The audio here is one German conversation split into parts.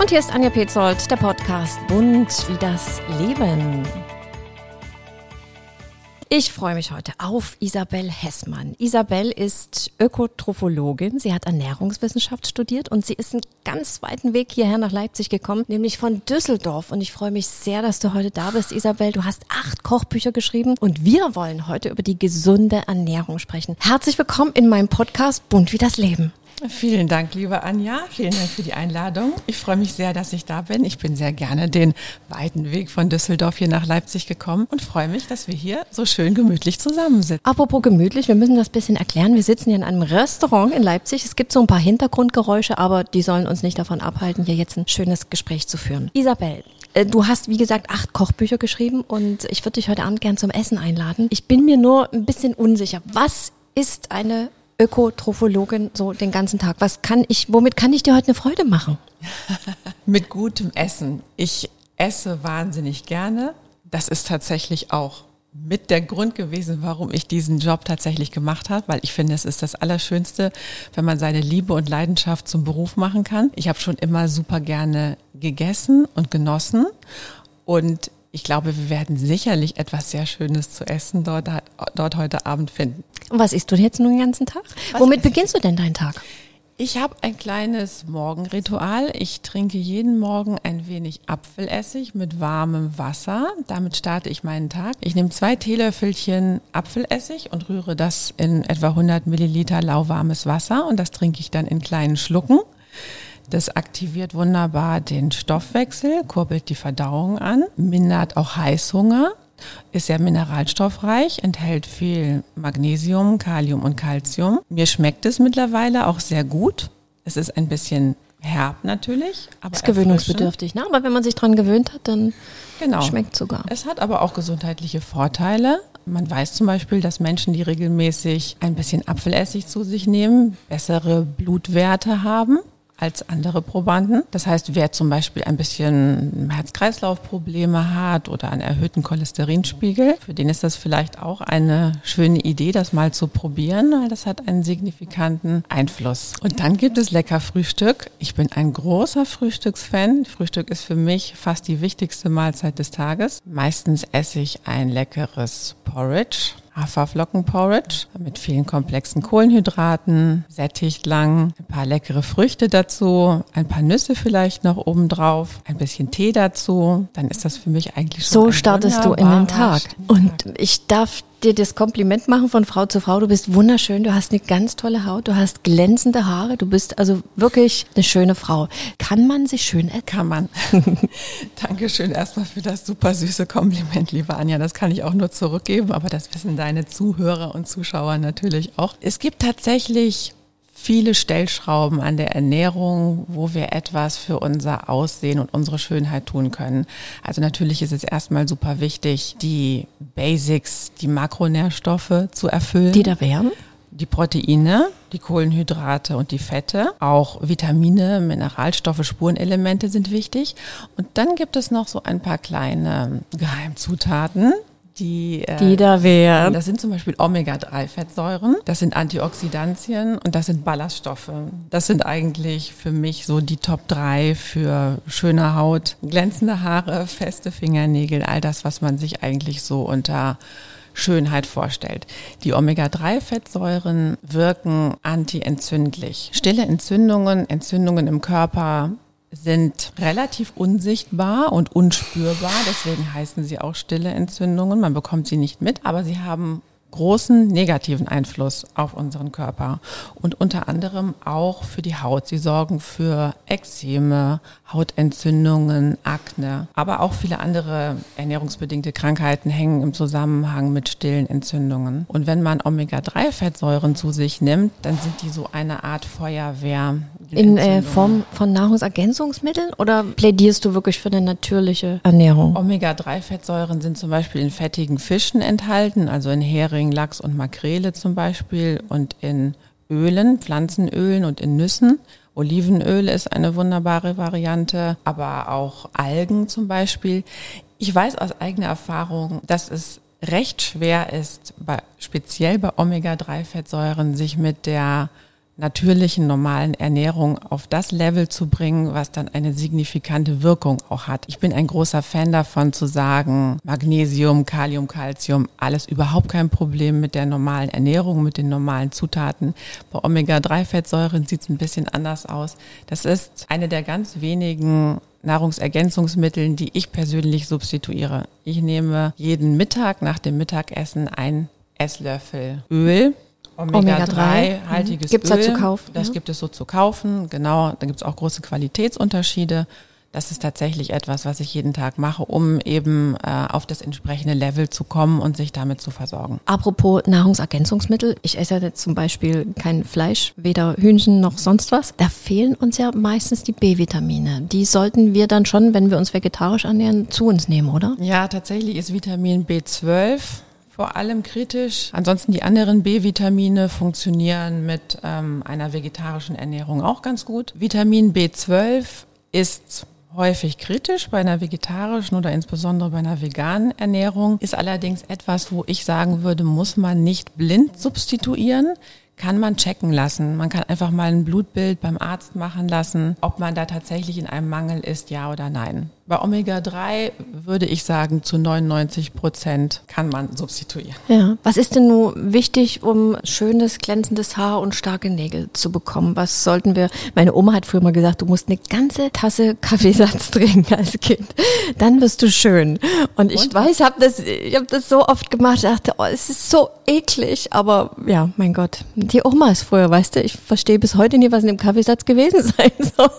Und hier ist Anja Petzold, der Podcast Bunt wie das Leben. Ich freue mich heute auf Isabel Hessmann. Isabel ist Ökotrophologin. Sie hat Ernährungswissenschaft studiert und sie ist einen ganz weiten Weg hierher nach Leipzig gekommen, nämlich von Düsseldorf. Und ich freue mich sehr, dass du heute da bist, Isabel. Du hast acht Kochbücher geschrieben und wir wollen heute über die gesunde Ernährung sprechen. Herzlich willkommen in meinem Podcast Bunt wie das Leben. Vielen Dank, liebe Anja. Vielen Dank für die Einladung. Ich freue mich sehr, dass ich da bin. Ich bin sehr gerne den weiten Weg von Düsseldorf hier nach Leipzig gekommen und freue mich, dass wir hier so schön gemütlich zusammensitzen. Apropos gemütlich, wir müssen das bisschen erklären. Wir sitzen hier in einem Restaurant in Leipzig. Es gibt so ein paar Hintergrundgeräusche, aber die sollen uns nicht davon abhalten, hier jetzt ein schönes Gespräch zu führen. Isabel, äh, Du hast, wie gesagt, acht Kochbücher geschrieben und ich würde dich heute Abend gern zum Essen einladen. Ich bin mir nur ein bisschen unsicher. Was ist eine Ökotrophologin so den ganzen Tag? Was kann ich, womit kann ich dir heute eine Freude machen? Mit gutem Essen. Ich esse wahnsinnig gerne. Das ist tatsächlich auch mit der Grund gewesen, warum ich diesen Job tatsächlich gemacht habe, weil ich finde, es ist das Allerschönste, wenn man seine Liebe und Leidenschaft zum Beruf machen kann. Ich habe schon immer super gerne gegessen und genossen und ich glaube, wir werden sicherlich etwas sehr Schönes zu essen dort, dort heute Abend finden. Und was isst du jetzt nun den ganzen Tag? Was Womit beginnst du denn deinen Tag? Ich habe ein kleines Morgenritual. Ich trinke jeden Morgen ein wenig Apfelessig mit warmem Wasser. Damit starte ich meinen Tag. Ich nehme zwei Teelöffelchen Apfelessig und rühre das in etwa 100 Milliliter lauwarmes Wasser und das trinke ich dann in kleinen Schlucken. Das aktiviert wunderbar den Stoffwechsel, kurbelt die Verdauung an, mindert auch Heißhunger, ist sehr mineralstoffreich, enthält viel Magnesium, Kalium und Calcium. Mir schmeckt es mittlerweile auch sehr gut. Es ist ein bisschen herb natürlich, aber ist gewöhnungsbedürftig, ne? Aber wenn man sich dran gewöhnt hat, dann genau. schmeckt sogar. Es hat aber auch gesundheitliche Vorteile. Man weiß zum Beispiel, dass Menschen, die regelmäßig ein bisschen Apfelessig zu sich nehmen, bessere Blutwerte haben als andere Probanden. Das heißt, wer zum Beispiel ein bisschen Herz-Kreislauf-Probleme hat oder einen erhöhten Cholesterinspiegel, für den ist das vielleicht auch eine schöne Idee, das mal zu probieren, weil das hat einen signifikanten Einfluss. Und dann gibt es lecker Frühstück. Ich bin ein großer Frühstücksfan. Frühstück ist für mich fast die wichtigste Mahlzeit des Tages. Meistens esse ich ein leckeres Porridge Haferflockenporridge mit vielen komplexen Kohlenhydraten, sättigt lang, ein paar leckere Früchte dazu, ein paar Nüsse vielleicht noch oben drauf, ein bisschen Tee dazu, dann ist das für mich eigentlich schon So startest du in den Tag. Und ich darf dir das Kompliment machen von Frau zu Frau. Du bist wunderschön, du hast eine ganz tolle Haut, du hast glänzende Haare, du bist also wirklich eine schöne Frau. Kann man sich schön erkennen? Kann man. Dankeschön erstmal für das super süße Kompliment, liebe Anja. Das kann ich auch nur zurückgeben, aber das wissen deine Zuhörer und Zuschauer natürlich auch. Es gibt tatsächlich viele Stellschrauben an der Ernährung, wo wir etwas für unser Aussehen und unsere Schönheit tun können. Also natürlich ist es erstmal super wichtig, die Basics, die Makronährstoffe zu erfüllen. Die da wären? Die Proteine, die Kohlenhydrate und die Fette, auch Vitamine, Mineralstoffe, Spurenelemente sind wichtig. Und dann gibt es noch so ein paar kleine Geheimzutaten, die, äh, die da wären. Das sind zum Beispiel Omega-3-Fettsäuren, das sind Antioxidantien und das sind Ballaststoffe. Das sind eigentlich für mich so die Top 3 für schöne Haut, glänzende Haare, feste Fingernägel, all das, was man sich eigentlich so unter Schönheit vorstellt. Die Omega-3-Fettsäuren wirken antientzündlich. Stille Entzündungen, Entzündungen im Körper sind relativ unsichtbar und unspürbar, deswegen heißen sie auch stille Entzündungen. Man bekommt sie nicht mit, aber sie haben großen negativen Einfluss auf unseren Körper und unter anderem auch für die Haut. Sie sorgen für Ekzeme, Hautentzündungen, Akne, aber auch viele andere ernährungsbedingte Krankheiten hängen im Zusammenhang mit stillen Entzündungen. Und wenn man Omega-3-Fettsäuren zu sich nimmt, dann sind die so eine Art Feuerwehr. In äh, Form von Nahrungsergänzungsmitteln oder plädierst du wirklich für eine natürliche Ernährung? Omega-3-Fettsäuren sind zum Beispiel in fettigen Fischen enthalten, also in Hering, Hering, Lachs und Makrele zum Beispiel und in Ölen, Pflanzenölen und in Nüssen. Olivenöl ist eine wunderbare Variante, aber auch Algen zum Beispiel. Ich weiß aus eigener Erfahrung, dass es recht schwer ist, bei, speziell bei Omega-3-Fettsäuren, sich mit der natürlichen, normalen Ernährung auf das Level zu bringen, was dann eine signifikante Wirkung auch hat. Ich bin ein großer Fan davon zu sagen, Magnesium, Kalium, Calcium, alles überhaupt kein Problem mit der normalen Ernährung, mit den normalen Zutaten. Bei Omega-3-Fettsäuren sieht es ein bisschen anders aus. Das ist eine der ganz wenigen Nahrungsergänzungsmitteln, die ich persönlich substituiere. Ich nehme jeden Mittag nach dem Mittagessen ein Esslöffel Öl, Omega-3-haltiges mhm. Gibt's Öl. da zu kaufen? Das ja. gibt es so zu kaufen, genau. Da gibt es auch große Qualitätsunterschiede. Das ist tatsächlich etwas, was ich jeden Tag mache, um eben äh, auf das entsprechende Level zu kommen und sich damit zu versorgen. Apropos Nahrungsergänzungsmittel, ich esse ja jetzt zum Beispiel kein Fleisch, weder Hühnchen noch sonst was. Da fehlen uns ja meistens die B-Vitamine. Die sollten wir dann schon, wenn wir uns vegetarisch ernähren, zu uns nehmen, oder? Ja, tatsächlich ist Vitamin B12 vor allem kritisch. Ansonsten die anderen B-Vitamine funktionieren mit ähm, einer vegetarischen Ernährung auch ganz gut. Vitamin B12 ist häufig kritisch bei einer vegetarischen oder insbesondere bei einer veganen Ernährung, ist allerdings etwas, wo ich sagen würde, muss man nicht blind substituieren, kann man checken lassen. Man kann einfach mal ein Blutbild beim Arzt machen lassen, ob man da tatsächlich in einem Mangel ist, ja oder nein. Bei Omega-3 würde ich sagen, zu 99 Prozent kann man substituieren. Ja. Was ist denn nun wichtig, um schönes, glänzendes Haar und starke Nägel zu bekommen? Was sollten wir, meine Oma hat früher mal gesagt, du musst eine ganze Tasse Kaffeesatz trinken als Kind. Dann wirst du schön. Und ich und? weiß, habe das, ich hab das so oft gemacht, dachte, oh, es ist so eklig. Aber ja, mein Gott, die Oma ist früher, weißt du, ich verstehe bis heute nie, was in dem Kaffeesatz gewesen sein soll.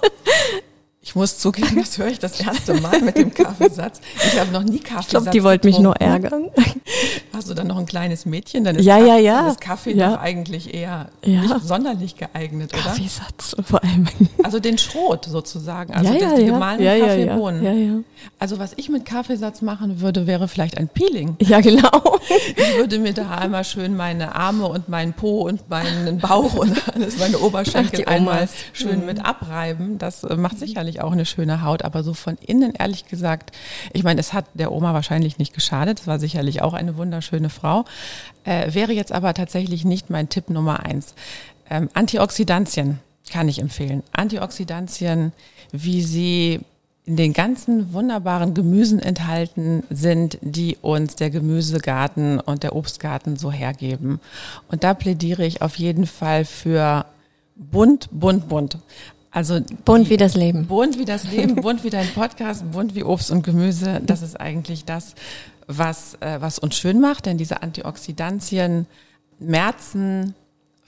Ich muss zugeben, das höre ich das erste Mal mit dem Kaffeesatz. Ich habe noch nie Kaffeesatz. Ich glaube, die wollte mich nur ärgern. Hast du dann noch ein kleines Mädchen? Dann ist ja, Kaffee, ja, ja. Dann ist Kaffee ja. doch eigentlich eher ja. nicht sonderlich geeignet, oder? Kaffeesatz vor allem. Also den Schrot sozusagen, also ja, ja, die ja. gemahlenen ja, Kaffeebohnen. Ja, ja. Also was ich mit Kaffeesatz machen würde, wäre vielleicht ein Peeling. Ja, genau. Ich würde mir da einmal schön meine Arme und meinen Po und meinen Bauch und alles, meine Oberschenkel Ach, einmal schön mhm. mit abreiben. Das macht sicherlich auch eine schöne Haut, aber so von innen ehrlich gesagt, ich meine, es hat der Oma wahrscheinlich nicht geschadet, es war sicherlich auch eine wunderschöne Frau, äh, wäre jetzt aber tatsächlich nicht mein Tipp Nummer eins. Ähm, Antioxidantien kann ich empfehlen. Antioxidantien, wie sie in den ganzen wunderbaren Gemüsen enthalten sind, die uns der Gemüsegarten und der Obstgarten so hergeben. Und da plädiere ich auf jeden Fall für bunt, bunt, bunt. Also bunt wie das Leben. Bunt wie das Leben, bunt wie dein Podcast, bunt wie Obst und Gemüse. Das ist eigentlich das, was, äh, was uns schön macht, denn diese Antioxidantien merzen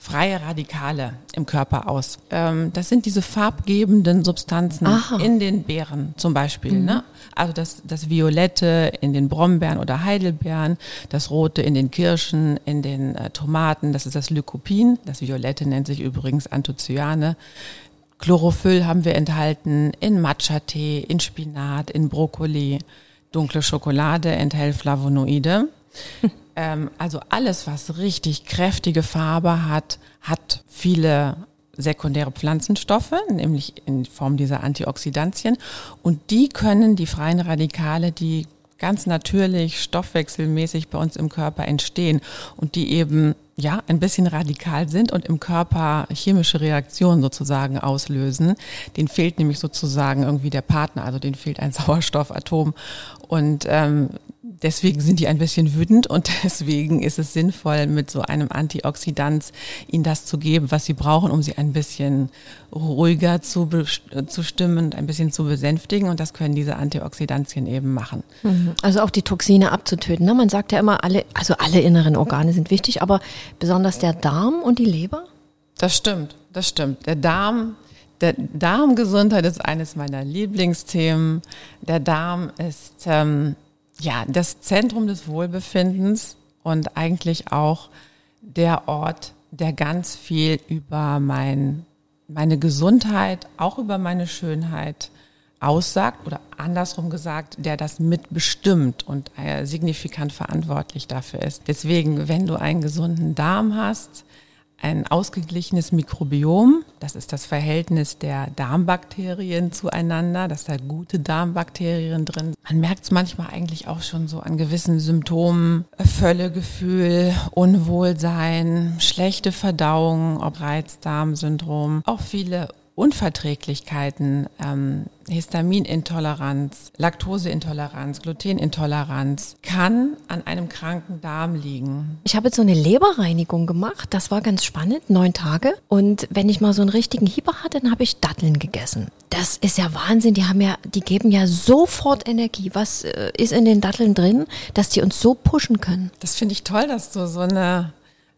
freie Radikale im Körper aus. Ähm, das sind diese farbgebenden Substanzen Aha. in den Beeren zum Beispiel. Mhm. Ne? Also das, das Violette in den Brombeeren oder Heidelbeeren, das Rote in den Kirschen, in den äh, Tomaten, das ist das Lycopin. Das Violette nennt sich übrigens Anthocyane. Chlorophyll haben wir enthalten in Matcha-Tee, in Spinat, in Brokkoli. Dunkle Schokolade enthält Flavonoide. ähm, also alles, was richtig kräftige Farbe hat, hat viele sekundäre Pflanzenstoffe, nämlich in Form dieser Antioxidantien. Und die können die freien Radikale, die ganz natürlich stoffwechselmäßig bei uns im Körper entstehen und die eben ja ein bisschen radikal sind und im Körper chemische Reaktionen sozusagen auslösen. Den fehlt nämlich sozusagen irgendwie der Partner, also den fehlt ein Sauerstoffatom und ähm, deswegen sind die ein bisschen wütend und deswegen ist es sinnvoll, mit so einem Antioxidant ihnen das zu geben, was sie brauchen, um sie ein bisschen ruhiger zu, zu stimmen und ein bisschen zu besänftigen. Und das können diese Antioxidantien eben machen. Mhm. Also auch die Toxine abzutöten. Ne? Man sagt ja immer, alle, also alle inneren Organe sind wichtig, aber besonders der Darm und die Leber? Das stimmt, das stimmt. Der Darm der Darmgesundheit ist eines meiner Lieblingsthemen. Der Darm ist ähm, ja, das Zentrum des Wohlbefindens und eigentlich auch der Ort, der ganz viel über mein, meine Gesundheit, auch über meine Schönheit aussagt oder andersrum gesagt, der das mitbestimmt und signifikant verantwortlich dafür ist. Deswegen, wenn du einen gesunden Darm hast, ein ausgeglichenes Mikrobiom. Das ist das Verhältnis der Darmbakterien zueinander, dass da gute Darmbakterien drin. Man merkt es manchmal eigentlich auch schon so an gewissen Symptomen. Völlegefühl, Unwohlsein, schlechte Verdauung, ob Reizdarmsyndrom, auch viele Unverträglichkeiten, ähm, Histaminintoleranz, Laktoseintoleranz, Glutenintoleranz kann an einem kranken Darm liegen. Ich habe jetzt so eine Leberreinigung gemacht. Das war ganz spannend, neun Tage. Und wenn ich mal so einen richtigen Hieber hatte, dann habe ich Datteln gegessen. Das ist ja Wahnsinn. Die haben ja, die geben ja sofort Energie. Was äh, ist in den Datteln drin, dass die uns so pushen können? Das finde ich toll, dass du so eine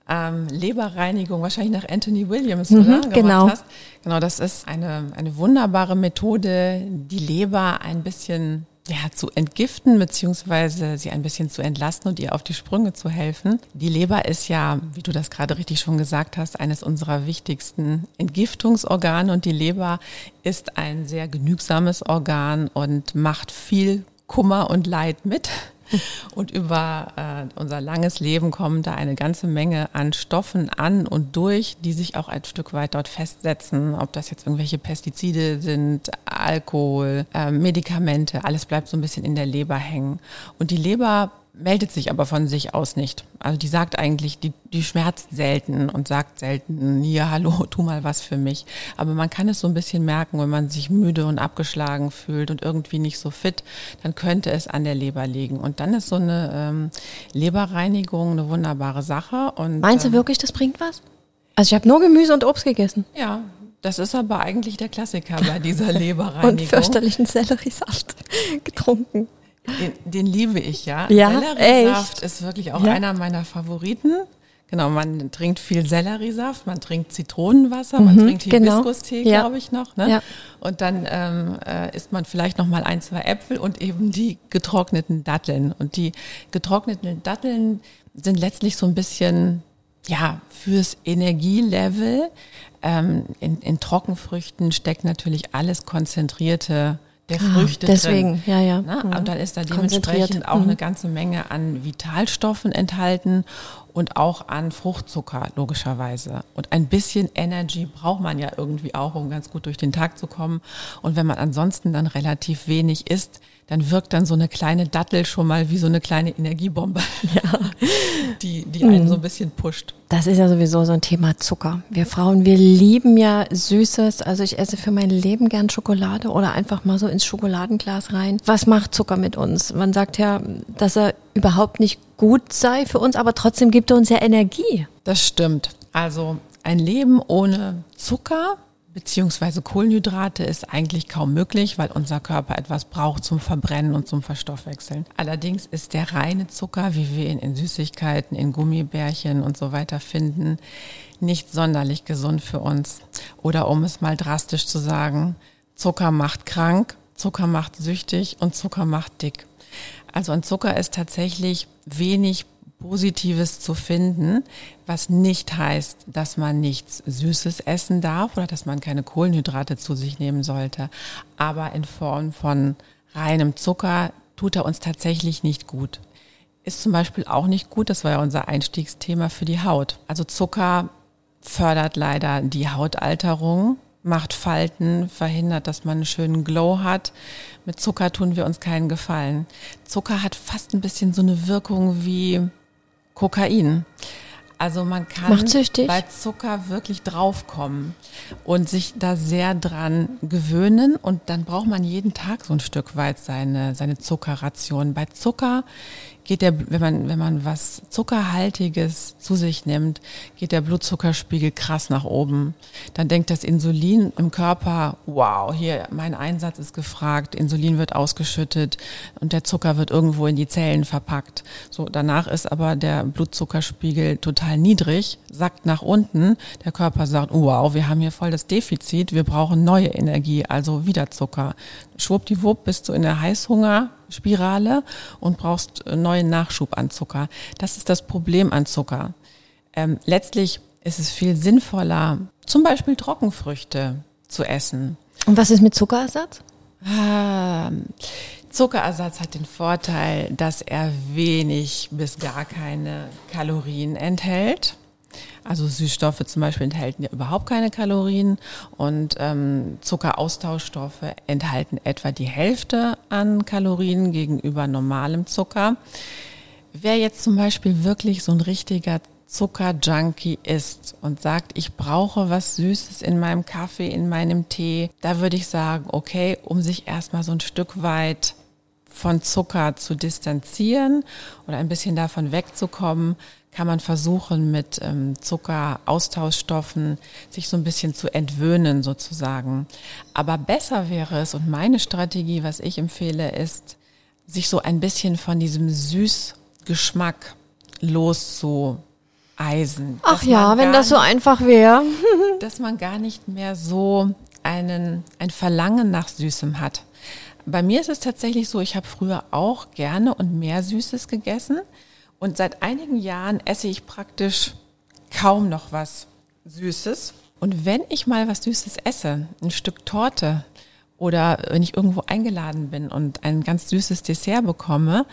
ähm, Leberreinigung, wahrscheinlich nach Anthony Williams, Mhm, oder? Gemacht genau. Hast. Genau, das ist eine, eine wunderbare Methode, die Leber ein bisschen ja, zu entgiften, beziehungsweise sie ein bisschen zu entlasten und ihr auf die Sprünge zu helfen. Die Leber ist ja, wie du das gerade richtig schon gesagt hast, eines unserer wichtigsten Entgiftungsorgane und die Leber ist ein sehr genügsames Organ und macht viel Kummer und Leid mit. Und über äh, unser langes Leben kommen da eine ganze Menge an Stoffen an und durch, die sich auch ein Stück weit dort festsetzen. Ob das jetzt irgendwelche Pestizide sind, Alkohol, äh, Medikamente, alles bleibt so ein bisschen in der Leber hängen. Und die Leber meldet sich aber von sich aus nicht. Also die sagt eigentlich, die, die schmerzt selten und sagt selten, hier, hallo, tu mal was für mich. Aber man kann es so ein bisschen merken, wenn man sich müde und abgeschlagen fühlt und irgendwie nicht so fit, dann könnte es an der Leber liegen. Und dann ist so eine ähm, Leberreinigung eine wunderbare Sache. Und, Meinst du ähm, wirklich, das bringt was? Also ich habe nur Gemüse und Obst gegessen. Ja, das ist aber eigentlich der Klassiker bei dieser Leberreinigung. Und fürchterlichen Selleriesaft getrunken. Den, den liebe ich, ja. Ja, Selleriesaft echt? ist wirklich auch Ja. einer meiner Favoriten. Genau, man trinkt viel Selleriesaft, man trinkt Zitronenwasser, man trinkt genau. Hibiskus-Tee, Ja. glaube ich noch. Ne? Ja. Und dann ähm, äh, isst man vielleicht noch mal ein, zwei Äpfel und eben die getrockneten Datteln. Und die getrockneten Datteln sind letztlich so ein bisschen ja fürs Energielevel. Ähm, in, in Trockenfrüchten steckt natürlich alles konzentrierte der Früchte Ah, deswegen, drin. ja, ja. Mhm. und dann ist da dementsprechend auch Mhm. eine ganze Menge an Vitalstoffen enthalten und auch an Fruchtzucker, logischerweise. Und ein bisschen Energy braucht man ja irgendwie auch, um ganz gut durch den Tag zu kommen. Und wenn man ansonsten dann relativ wenig isst, dann wirkt dann so eine kleine Dattel schon mal wie so eine kleine Energiebombe, die, die Mhm. einen so ein bisschen pusht. Das ist ja sowieso so ein Thema Zucker. Wir Frauen, wir lieben ja Süßes. Also ich esse für mein Leben gern Schokolade oder einfach mal so ins Schokoladenglas rein. Was macht Zucker mit uns? Man sagt ja, dass er überhaupt nicht gut sei für uns, aber trotzdem gibt er uns ja Energie. Das stimmt. Also ein Leben ohne Zucker beziehungsweise Kohlenhydrate ist eigentlich kaum möglich, weil unser Körper etwas braucht zum Verbrennen und zum Verstoffwechseln. Allerdings ist der reine Zucker, wie wir ihn in Süßigkeiten, in Gummibärchen und so weiter finden, nicht sonderlich gesund für uns. Oder um es mal drastisch zu sagen, Zucker macht krank, Zucker macht süchtig und Zucker macht dick. Also an Zucker ist tatsächlich wenig Positives zu finden, was nicht heißt, dass man nichts Süßes essen darf oder dass man keine Kohlenhydrate zu sich nehmen sollte. Aber in Form von reinem Zucker tut er uns tatsächlich nicht gut. Ist zum Beispiel auch nicht gut, das war ja unser Einstiegsthema für die Haut. Also Zucker fördert leider die Hautalterung, macht Falten, verhindert, dass man einen schönen Glow hat. Mit Zucker tun wir uns keinen Gefallen. Zucker hat fast ein bisschen so eine Wirkung wie Kokain. Also man kann bei Zucker wirklich draufkommen und sich da sehr dran gewöhnen und dann braucht man jeden Tag so ein Stück weit seine, seine Zuckerration. Bei Zucker geht der, wenn man, wenn man was Zuckerhaltiges zu sich nimmt, geht der Blutzuckerspiegel krass nach oben. Dann denkt das Insulin im Körper, wow, hier, mein Einsatz ist gefragt, Insulin wird ausgeschüttet und der Zucker wird irgendwo in die Zellen verpackt. So, danach ist aber der Blutzuckerspiegel total niedrig, sackt nach unten. Der Körper sagt, wow, wir haben hier voll das Defizit, wir brauchen neue Energie, also wieder Zucker. Schwuppdiwupp bist du in der Heißhungerspirale und brauchst neuen Nachschub an Zucker. Das ist das Problem an Zucker. Ähm, letztlich ist es viel sinnvoller, zum Beispiel Trockenfrüchte zu essen. Und was ist mit Zuckerersatz? Ah, Zuckerersatz hat den Vorteil, dass er wenig bis gar keine Kalorien enthält. Also Süßstoffe zum Beispiel enthalten ja überhaupt keine Kalorien und ähm, Zuckeraustauschstoffe enthalten etwa die Hälfte an Kalorien gegenüber normalem Zucker. Wer jetzt zum Beispiel wirklich so ein richtiger Zuckerjunkie ist und sagt, ich brauche was Süßes in meinem Kaffee, in meinem Tee, da würde ich sagen, okay, um sich erstmal so ein Stück weit von Zucker zu distanzieren oder ein bisschen davon wegzukommen, kann man versuchen, mit ähm, Zuckeraustauschstoffen sich so ein bisschen zu entwöhnen sozusagen. Aber besser wäre es, und meine Strategie, was ich empfehle, ist, sich so ein bisschen von diesem Süßgeschmack loszueisen. Ach ja, wenn das so einfach wäre. dass man gar nicht mehr so einen, ein Verlangen nach Süßem hat. Bei mir ist es tatsächlich so, ich habe früher auch gerne und mehr Süßes gegessen. Und seit einigen Jahren esse ich praktisch kaum noch was Süßes. Und wenn ich mal was Süßes esse, ein Stück Torte oder wenn ich irgendwo eingeladen bin und ein ganz süßes Dessert bekomme,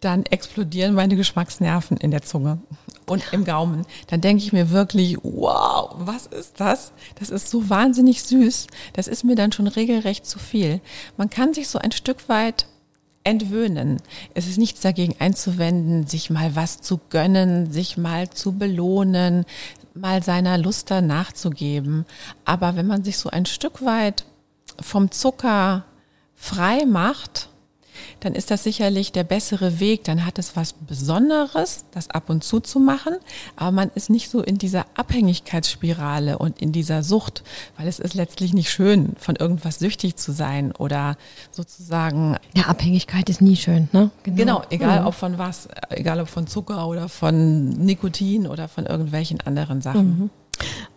dann explodieren meine Geschmacksnerven in der Zunge und im Gaumen. Dann denke ich mir wirklich, wow, was ist das? Das ist so wahnsinnig süß. Das ist mir dann schon regelrecht zu viel. Man kann sich so ein Stück weit entwöhnen. Es ist nichts dagegen einzuwenden, sich mal was zu gönnen, sich mal zu belohnen, mal seiner Lust nachzugeben. Aber wenn man sich so ein Stück weit vom Zucker frei macht, dann ist das sicherlich der bessere Weg. Dann hat es was Besonderes, das ab und zu zu machen, aber man ist nicht so in dieser Abhängigkeitsspirale und in dieser Sucht, weil es ist letztlich nicht schön, von irgendwas süchtig zu sein oder sozusagen. Ja, Abhängigkeit ist nie schön, ne? Genau, genau egal mhm. ob von was, egal ob von Zucker oder von Nikotin oder von irgendwelchen anderen Sachen. Mhm.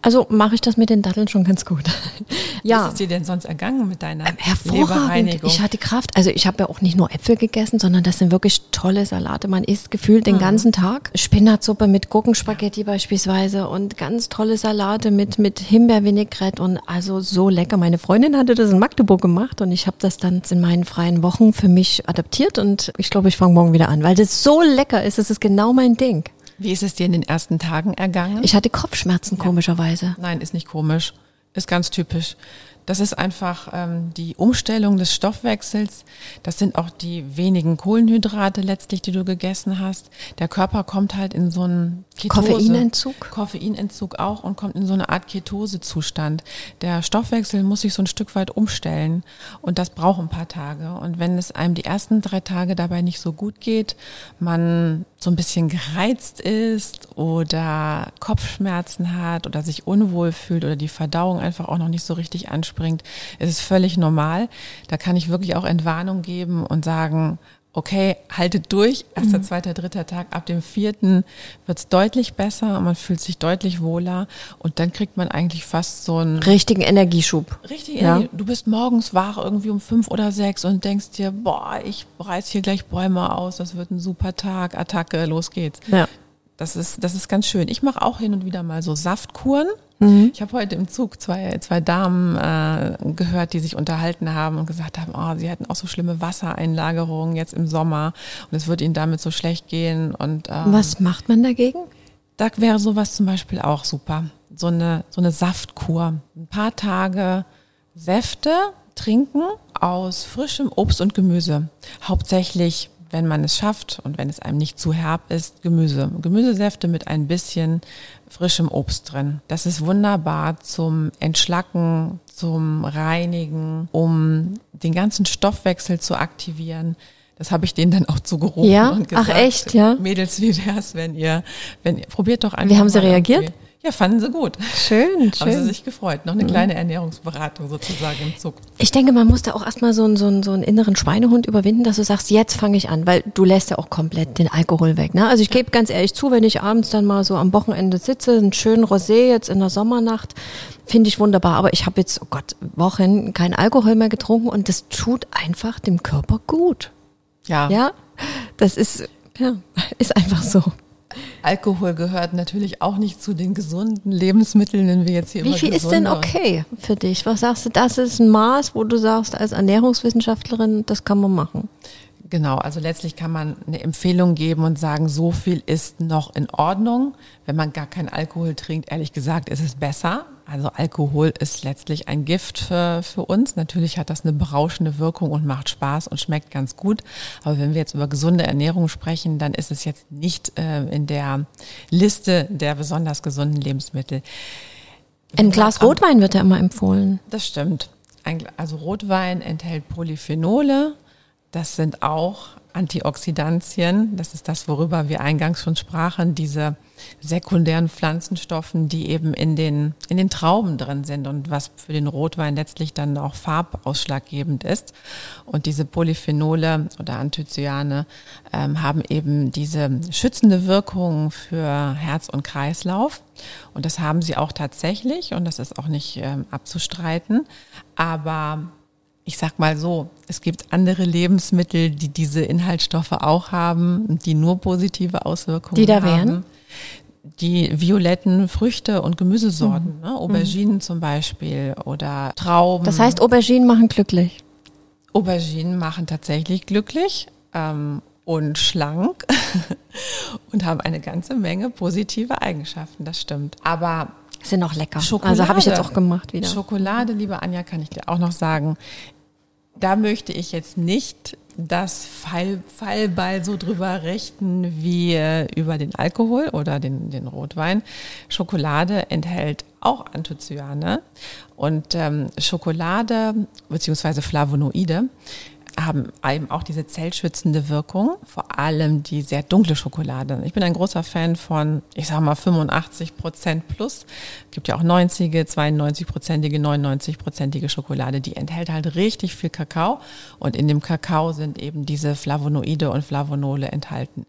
Also mache ich das mit den Datteln schon ganz gut. ja. Wie ist es dir denn sonst ergangen mit deiner ähm, Hervorragend. Ich hatte Kraft. Also ich habe ja auch nicht nur Äpfel gegessen, sondern das sind wirklich tolle Salate. Man isst gefühlt den mhm. ganzen Tag. Spinatsuppe mit Gurkenspaghetti beispielsweise und ganz tolle Salate mit, mit Himbeervinaigrette und also so lecker. Meine Freundin hatte das in Magdeburg gemacht und ich habe das dann in meinen freien Wochen für mich adaptiert und ich glaube, ich fange morgen wieder an, weil das so lecker ist. Das ist genau mein Ding. Wie ist es dir in den ersten Tagen ergangen? Ich hatte Kopfschmerzen, ja. komischerweise. Nein, ist nicht komisch. Ist ganz typisch. Das ist einfach ähm, die Umstellung des Stoffwechsels. Das sind auch die wenigen Kohlenhydrate letztlich, die du gegessen hast. Der Körper kommt halt in so einen Ketose, Koffeinentzug. Koffeinentzug auch und kommt in so eine Art Ketosezustand. Der Stoffwechsel muss sich so ein Stück weit umstellen und das braucht ein paar Tage. Und wenn es einem die ersten drei Tage dabei nicht so gut geht, man so ein bisschen gereizt ist oder Kopfschmerzen hat oder sich unwohl fühlt oder die Verdauung einfach auch noch nicht so richtig anspringt, ist es völlig normal. Da kann ich wirklich auch Entwarnung geben und sagen, okay, haltet durch, erster, mhm. zweiter, dritter Tag, ab dem vierten wird's deutlich besser, man fühlt sich deutlich wohler und dann kriegt man eigentlich fast so einen richtigen Energieschub. Richtig, ja. Energie. du bist morgens wach irgendwie um fünf oder sechs und denkst dir, boah, ich reiß hier gleich Bäume aus, das wird ein super Tag, Attacke, los geht's. Ja. Das ist, das ist ganz schön. Ich mache auch hin und wieder mal so Saftkuren. Mhm. Ich habe heute im Zug zwei, zwei Damen äh, gehört, die sich unterhalten haben und gesagt haben, oh, sie hätten auch so schlimme Wassereinlagerungen jetzt im Sommer und es wird ihnen damit so schlecht gehen. Und ähm, was macht man dagegen? Da wäre sowas zum Beispiel auch super. So eine, so eine Saftkur. Ein paar Tage Säfte trinken aus frischem Obst und Gemüse. Hauptsächlich wenn man es schafft und wenn es einem nicht zu herb ist, Gemüse. Gemüsesäfte mit ein bisschen frischem Obst drin. Das ist wunderbar zum Entschlacken, zum Reinigen, um den ganzen Stoffwechsel zu aktivieren. Das habe ich denen dann auch zugerufen ja? und gesagt. Ach echt, ja? Mädels, wie wär's, wenn ihr, wenn ihr, probiert doch einfach Wie haben sie reagiert? Irgendwie. Ja, fanden sie gut. Schön, schön. Haben sie sich gefreut. Noch eine mhm. kleine Ernährungsberatung sozusagen im Zug. Ich denke, man muss da auch erstmal so einen, so, einen, so einen inneren Schweinehund überwinden, dass du sagst, jetzt fange ich an, weil du lässt ja auch komplett den Alkohol weg. Ne? Also ich gebe ganz ehrlich zu, wenn ich abends dann mal so am Wochenende sitze, einen schönen Rosé jetzt in der Sommernacht, finde ich wunderbar. Aber ich habe jetzt, oh Gott, Wochen keinen Alkohol mehr getrunken und das tut einfach dem Körper gut. Ja. Ja, das ist, ja, ist einfach so. Alkohol gehört natürlich auch nicht zu den gesunden Lebensmitteln, wenn wir jetzt hier Wie viel ist denn okay für dich? Was sagst du, das ist ein Maß, wo du sagst, als Ernährungswissenschaftlerin, das kann man machen? Genau, also letztlich kann man eine Empfehlung geben und sagen, so viel ist noch in Ordnung. Wenn man gar keinen Alkohol trinkt, ehrlich gesagt, ist es besser. Also Alkohol ist letztlich ein Gift für, für uns. Natürlich hat das eine berauschende Wirkung und macht Spaß und schmeckt ganz gut. Aber wenn wir jetzt über gesunde Ernährung sprechen, dann ist es jetzt nicht äh, in der Liste der besonders gesunden Lebensmittel. Ein Glas Rotwein wird ja immer empfohlen. Das stimmt. also Rotwein enthält Polyphenole, das sind auch Antioxidantien. Das ist das, worüber wir eingangs schon sprachen, diese sekundären Pflanzenstoffen, die eben in den, in den Trauben drin sind und was für den Rotwein letztlich dann auch farbausschlaggebend ist. Und diese Polyphenole oder Anthocyane ähm, haben eben diese schützende Wirkung für Herz und Kreislauf. Und das haben sie auch tatsächlich und das ist auch nicht ähm, abzustreiten. Aber ich sag mal so, es gibt andere Lebensmittel, die diese Inhaltsstoffe auch haben, die nur positive Auswirkungen haben. Die da wären? Die violetten Früchte und Gemüsesorten, mhm. ne? Auberginen mhm. zum Beispiel oder Trauben. Das heißt, Auberginen machen glücklich. Auberginen machen tatsächlich glücklich ähm, und schlank und haben eine ganze Menge positive Eigenschaften, das stimmt. Aber sind auch lecker. Schokolade, also habe ich jetzt auch gemacht wieder. Schokolade, liebe Anja, kann ich dir auch noch sagen, da möchte ich jetzt nicht das Fall, Fallball so drüber richten wie äh, über den Alkohol oder den, den Rotwein. Schokolade enthält auch Anthocyane und ähm, Schokolade beziehungsweise Flavonoide haben eben auch diese zellschützende Wirkung, vor allem die sehr dunkle Schokolade. Ich bin ein großer Fan von, ich sage mal 85 Prozent plus. Es gibt ja auch 90, 92-prozentige, 99-prozentige Schokolade. Die enthält halt richtig viel Kakao und in dem Kakao sind eben diese Flavonoide und Flavonole enthalten.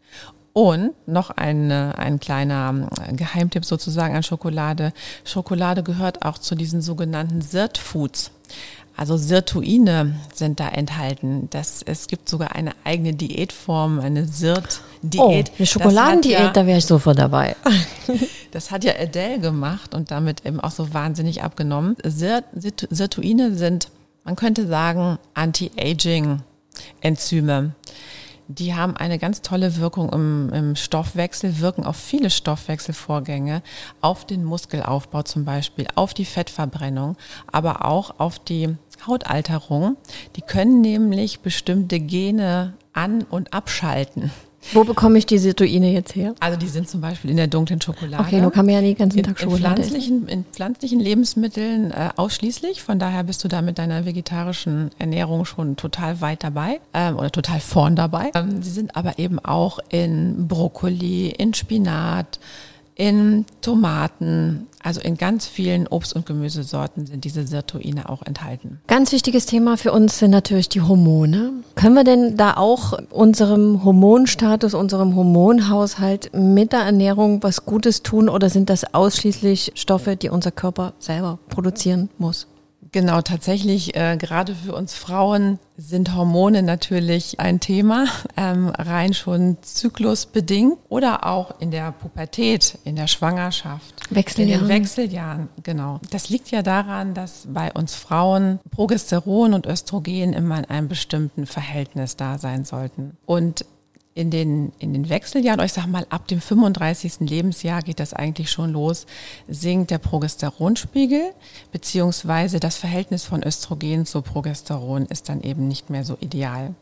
Und noch ein, ein kleiner Geheimtipp sozusagen an Schokolade. Schokolade gehört auch zu diesen sogenannten Sirt Foods. Also Sirtuine sind da enthalten. Das, es gibt sogar eine eigene Diätform, eine Sirt-Diät. Oh, eine Schokoladendiät, ja, da wäre ich sofort dabei. das hat ja Adele gemacht und damit eben auch so wahnsinnig abgenommen. Sirt, Sirtuine sind, man könnte sagen, Anti-Aging-Enzyme. Die haben eine ganz tolle Wirkung im, im, Stoffwechsel, wirken auf viele Stoffwechselvorgänge, auf den Muskelaufbau zum Beispiel, auf die Fettverbrennung, aber auch auf die Hautalterung. Die können nämlich bestimmte Gene an- und abschalten. Wo bekomme ich die Situine jetzt her? Also die sind zum Beispiel in der dunklen Schokolade. Okay, du kann man ja den ganzen Tag Schokolade in pflanzlichen, in pflanzlichen Lebensmitteln äh, ausschließlich. Von daher bist du da mit deiner vegetarischen Ernährung schon total weit dabei ähm, oder total vorn dabei. Ähm, sie sind aber eben auch in Brokkoli, in Spinat, in Tomaten, also in ganz vielen Obst- und Gemüsesorten sind diese Sirtuine auch enthalten. Ganz wichtiges Thema für uns sind natürlich die Hormone. Können wir denn da auch unserem Hormonstatus, unserem Hormonhaushalt mit der Ernährung was Gutes tun oder sind das ausschließlich Stoffe, die unser Körper selber produzieren muss? Genau, tatsächlich, äh, gerade für uns Frauen sind Hormone natürlich ein Thema, ähm, rein schon zyklusbedingt oder auch in der Pubertät, in der Schwangerschaft. Wechseljahren. In den Wechseljahren, genau. Das liegt ja daran, dass bei uns Frauen Progesteron und Östrogen immer in einem bestimmten Verhältnis da sein sollten. Und in den, in den Wechseljahren, ich sag mal, ab dem 35. Lebensjahr geht das eigentlich schon los, sinkt der Progesteronspiegel, beziehungsweise das Verhältnis von Östrogen zu Progesteron ist dann eben nicht mehr so ideal.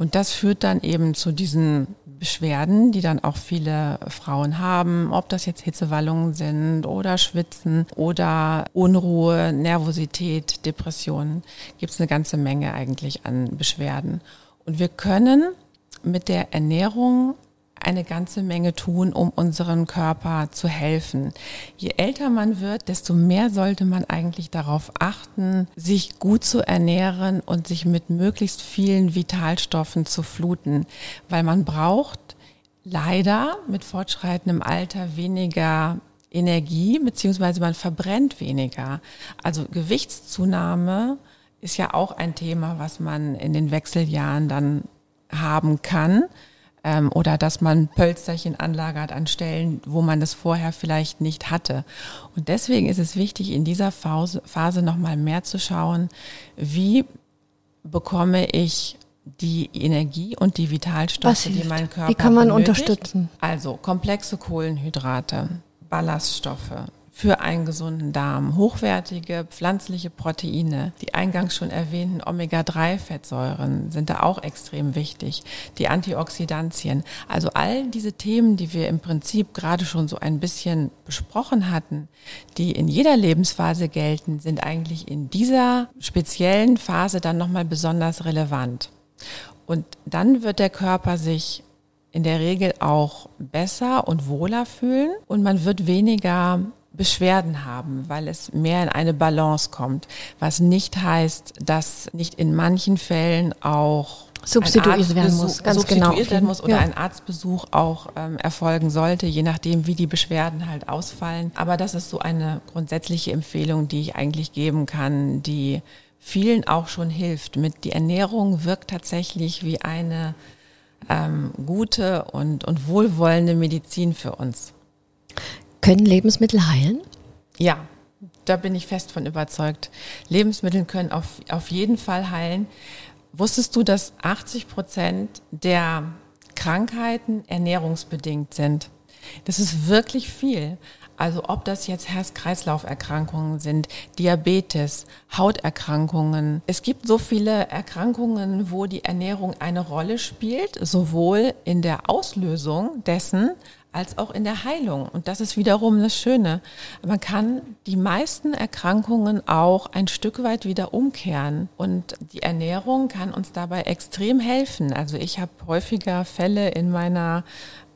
Und das führt dann eben zu diesen Beschwerden, die dann auch viele Frauen haben, ob das jetzt Hitzewallungen sind oder Schwitzen oder Unruhe, Nervosität, Depressionen, gibt es eine ganze Menge eigentlich an Beschwerden. Und wir können mit der Ernährung eine ganze Menge tun, um unserem Körper zu helfen. Je älter man wird, desto mehr sollte man eigentlich darauf achten, sich gut zu ernähren und sich mit möglichst vielen Vitalstoffen zu fluten, weil man braucht leider mit fortschreitendem Alter weniger Energie, beziehungsweise man verbrennt weniger. Also Gewichtszunahme ist ja auch ein Thema, was man in den Wechseljahren dann haben kann ähm, oder dass man Pölsterchen anlagert an Stellen, wo man das vorher vielleicht nicht hatte. Und deswegen ist es wichtig, in dieser Phase, Phase nochmal mehr zu schauen, wie bekomme ich die Energie und die Vitalstoffe, die mein Körper Wie kann man benötigt. unterstützen? Also komplexe Kohlenhydrate, Ballaststoffe, für einen gesunden Darm, hochwertige pflanzliche Proteine, die eingangs schon erwähnten Omega-3-Fettsäuren sind da auch extrem wichtig, die Antioxidantien. Also all diese Themen, die wir im Prinzip gerade schon so ein bisschen besprochen hatten, die in jeder Lebensphase gelten, sind eigentlich in dieser speziellen Phase dann nochmal besonders relevant. Und dann wird der Körper sich in der Regel auch besser und wohler fühlen und man wird weniger Beschwerden haben, weil es mehr in eine Balance kommt, was nicht heißt, dass nicht in manchen Fällen auch substituiert werden muss, ganz substituiert genau. werden muss oder ja. ein Arztbesuch auch ähm, erfolgen sollte, je nachdem, wie die Beschwerden halt ausfallen. Aber das ist so eine grundsätzliche Empfehlung, die ich eigentlich geben kann, die vielen auch schon hilft. Mit die Ernährung wirkt tatsächlich wie eine ähm, gute und, und wohlwollende Medizin für uns. Können Lebensmittel heilen? Ja, da bin ich fest von überzeugt. Lebensmittel können auf, auf jeden Fall heilen. Wusstest du, dass 80 Prozent der Krankheiten ernährungsbedingt sind? Das ist wirklich viel. Also ob das jetzt Herz-Kreislauf-Erkrankungen sind, Diabetes, Hauterkrankungen. Es gibt so viele Erkrankungen, wo die Ernährung eine Rolle spielt, sowohl in der Auslösung dessen als auch in der Heilung. Und das ist wiederum das Schöne. Man kann die meisten Erkrankungen auch ein Stück weit wieder umkehren. Und die Ernährung kann uns dabei extrem helfen. Also ich habe häufiger Fälle in meiner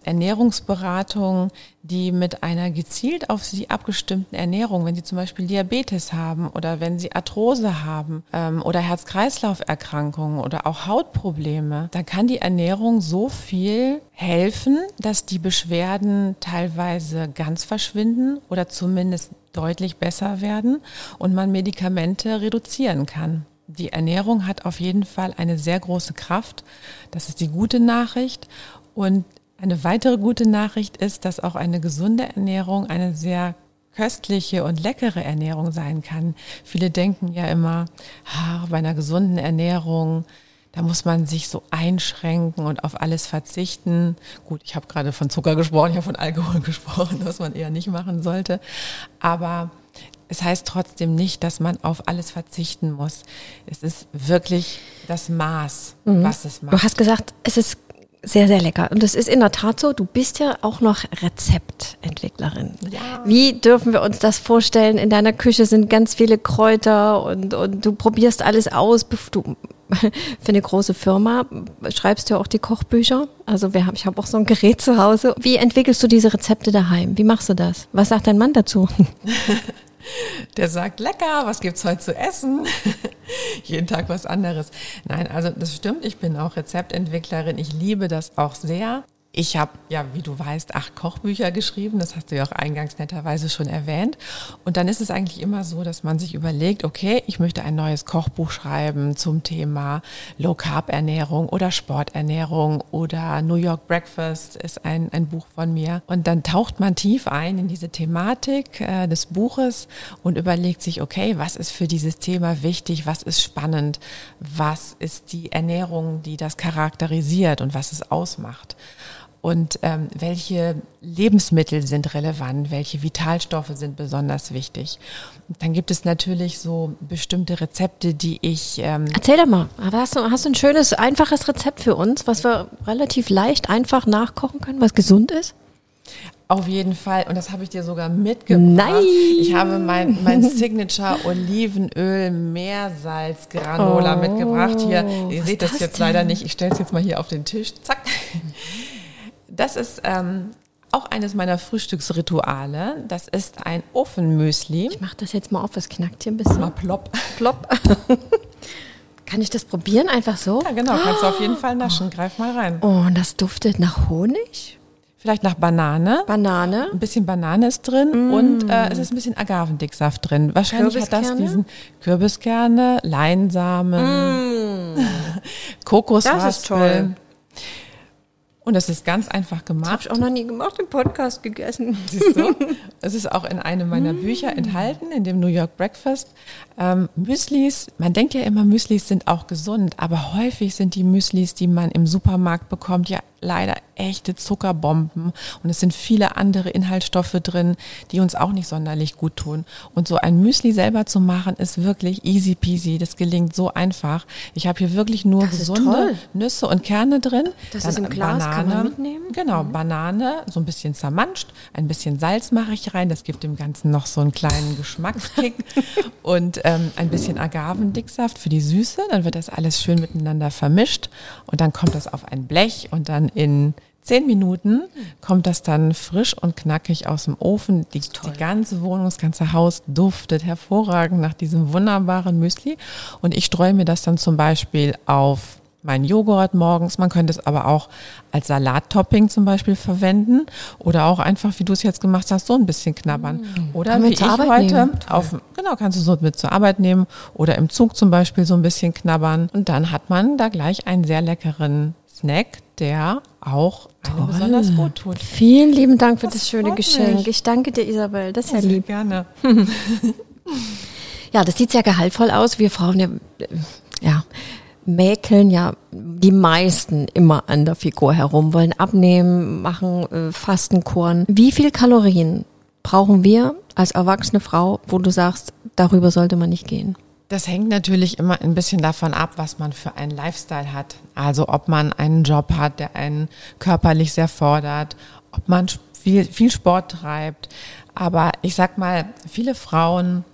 Ernährungsberatung, die mit einer gezielt auf sie abgestimmten Ernährung, wenn sie zum Beispiel Diabetes haben oder wenn sie Arthrose haben ähm, oder Herz-Kreislauf-Erkrankungen oder auch Hautprobleme, dann kann die Ernährung so viel helfen, dass die Beschwerden teilweise ganz verschwinden oder zumindest deutlich besser werden und man Medikamente reduzieren kann. Die Ernährung hat auf jeden Fall eine sehr große Kraft. Das ist die gute Nachricht. Und eine weitere gute Nachricht ist, dass auch eine gesunde Ernährung eine sehr köstliche und leckere Ernährung sein kann. Viele denken ja immer, ah, bei einer gesunden Ernährung, da muss man sich so einschränken und auf alles verzichten. Gut, ich habe gerade von Zucker gesprochen, ich habe von Alkohol gesprochen, was man eher nicht machen sollte. Aber es heißt trotzdem nicht, dass man auf alles verzichten muss. Es ist wirklich das Maß, mhm. was es macht. Du hast gesagt, es ist sehr, sehr lecker. Und das ist in der Tat so. Du bist ja auch noch Rezeptentwicklerin. Ja. Wie dürfen wir uns das vorstellen? In deiner Küche sind ganz viele Kräuter und, und du probierst alles aus. Du, für eine große Firma schreibst du auch die Kochbücher. Also wir haben, ich habe auch so ein Gerät zu Hause. Wie entwickelst du diese Rezepte daheim? Wie machst du das? Was sagt dein Mann dazu? Der sagt, lecker, was gibt's heute zu essen? Jeden Tag was anderes. Nein, also das stimmt. Ich bin auch Rezeptentwicklerin. Ich liebe das auch sehr. Ich habe ja, wie du weißt, acht Kochbücher geschrieben. Das hast du ja auch eingangs netterweise schon erwähnt. Und dann ist es eigentlich immer so, dass man sich überlegt, okay, ich möchte ein neues Kochbuch schreiben zum Thema Low Carb Ernährung oder Sporternährung oder New York Breakfast ist ein, ein Buch von mir. Und dann taucht man tief ein in diese Thematik äh, des Buches und überlegt sich, okay, was ist für dieses Thema wichtig? Was ist spannend? Was ist die Ernährung, die das charakterisiert und was es ausmacht? Und ähm, welche Lebensmittel sind relevant, welche Vitalstoffe sind besonders wichtig. Und dann gibt es natürlich so bestimmte Rezepte, die ich. Ähm Erzähl doch mal, hast du, hast du ein schönes, einfaches Rezept für uns, was wir relativ leicht, einfach nachkochen können, was gesund ist? Auf jeden Fall. Und das habe ich dir sogar mitgebracht. Nein! Ich habe mein, mein Signature Olivenöl Meersalz Granola oh, mitgebracht. Hier, ihr seht das, das jetzt denn? leider nicht. Ich stelle es jetzt mal hier auf den Tisch. Zack. Das ist ähm, auch eines meiner Frühstücksrituale. Das ist ein Ofenmüsli. Ich mache das jetzt mal auf, es knackt hier ein bisschen. Mal plopp. Plopp. Kann ich das probieren, einfach so? Ja, genau, kannst du auf jeden Fall naschen. Greif mal rein. Oh, und das duftet nach Honig? Vielleicht nach Banane. Banane. Ein bisschen Banane ist drin mm. und äh, es ist ein bisschen Agavendicksaft drin. Wahrscheinlich hat das diesen Kürbiskerne, Leinsamen, mm. Kokosraspel. Das ist toll. Und das ist ganz einfach gemacht. Habe ich auch noch nie gemacht, im Podcast gegessen. Siehst du? Es ist auch in einem meiner Bücher enthalten, in dem New York Breakfast. Ähm, Müslis, man denkt ja immer, Müslis sind auch gesund, aber häufig sind die Müslis, die man im Supermarkt bekommt, ja leider echte Zuckerbomben und es sind viele andere Inhaltsstoffe drin, die uns auch nicht sonderlich gut tun. Und so ein Müsli selber zu machen, ist wirklich easy peasy. Das gelingt so einfach. Ich habe hier wirklich nur Das gesunde. Nüsse und Kerne drin. Das Dann ist im Glas, kann man mitnehmen? Genau, Banane, so ein bisschen zermanscht, ein bisschen Salz mache ich rein, das gibt dem Ganzen noch so einen kleinen Geschmackskick und ähm, ein bisschen Agavendicksaft für die Süße. Dann wird das alles schön miteinander vermischt und dann kommt das auf ein Blech und dann in zehn Minuten kommt das dann frisch und knackig aus dem Ofen. Die, die ganze Wohnung, das ganze Haus duftet hervorragend nach diesem wunderbaren Müsli und ich streue mir das dann zum Beispiel auf meinen Joghurt morgens. Man könnte es aber auch als Salattopping zum Beispiel verwenden oder auch einfach, wie du es jetzt gemacht hast, so ein bisschen knabbern. Oder Kann wie ich zur Arbeit heute nehmen. auf, genau, kannst du so mit zur Arbeit nehmen oder im Zug zum Beispiel so ein bisschen knabbern. Und dann hat man da gleich einen sehr leckeren Snack, der auch einem besonders gut tut. Vielen lieben Dank für das, Das schöne Geschenk. mich. Ich danke dir, Isabel. Das ist ja Sehr lieb. gerne. Ja, das sieht sehr gehaltvoll aus. Wir Frauen ja, ja, mäkeln ja die meisten immer an der Figur herum, wollen abnehmen, machen äh, Fastenkuren. Wie viel Kalorien brauchen wir als erwachsene Frau, wo du sagst, darüber sollte man nicht gehen? Das hängt natürlich immer ein bisschen davon ab, was man für einen Lifestyle hat. Also ob man einen Job hat, der einen körperlich sehr fordert, ob man viel, viel Sport treibt. Aber ich sag mal, viele Frauen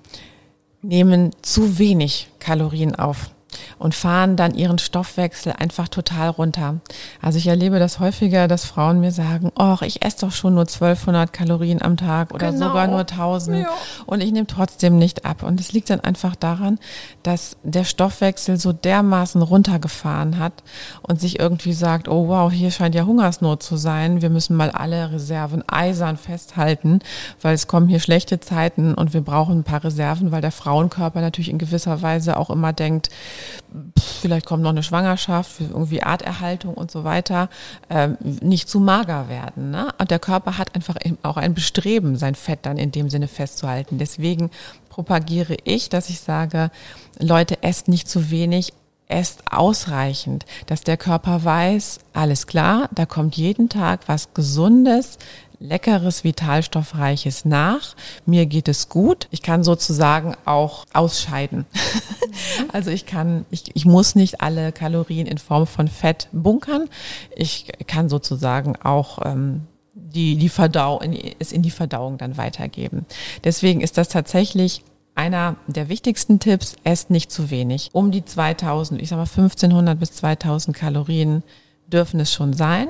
nehmen zu wenig Kalorien auf und fahren dann ihren Stoffwechsel einfach total runter. Also ich erlebe das häufiger, dass Frauen mir sagen, oh, ich esse doch schon nur 1200 Kalorien am Tag oder Genau. sogar nur 1000 und ich nehme trotzdem nicht ab. Und es liegt dann einfach daran, dass der Stoffwechsel so dermaßen runtergefahren hat und sich irgendwie sagt, oh wow, hier scheint ja Hungersnot zu sein. Wir müssen mal alle Reserven eisern festhalten, weil es kommen hier schlechte Zeiten und wir brauchen ein paar Reserven, weil der Frauenkörper natürlich in gewisser Weise auch immer denkt, vielleicht kommt noch eine Schwangerschaft, irgendwie Arterhaltung und so weiter, ähm, nicht zu mager werden. Ne? Und der Körper hat einfach auch ein Bestreben, sein Fett dann in dem Sinne festzuhalten. Deswegen propagiere ich, dass ich sage, Leute, esst nicht zu wenig, esst ausreichend, dass der Körper weiß, alles klar, da kommt jeden Tag was Gesundes, leckeres, vitalstoffreiches nach. Mir geht es gut. Ich kann sozusagen auch ausscheiden. Also ich kann, ich, ich muss nicht alle Kalorien in Form von Fett bunkern. Ich kann sozusagen auch ähm, die, die Verdauung, es in die Verdauung dann weitergeben. Deswegen ist das tatsächlich einer der wichtigsten Tipps, esst nicht zu wenig. Um die 2000, ich sag mal 1500 bis 2000 Kalorien dürfen es schon sein.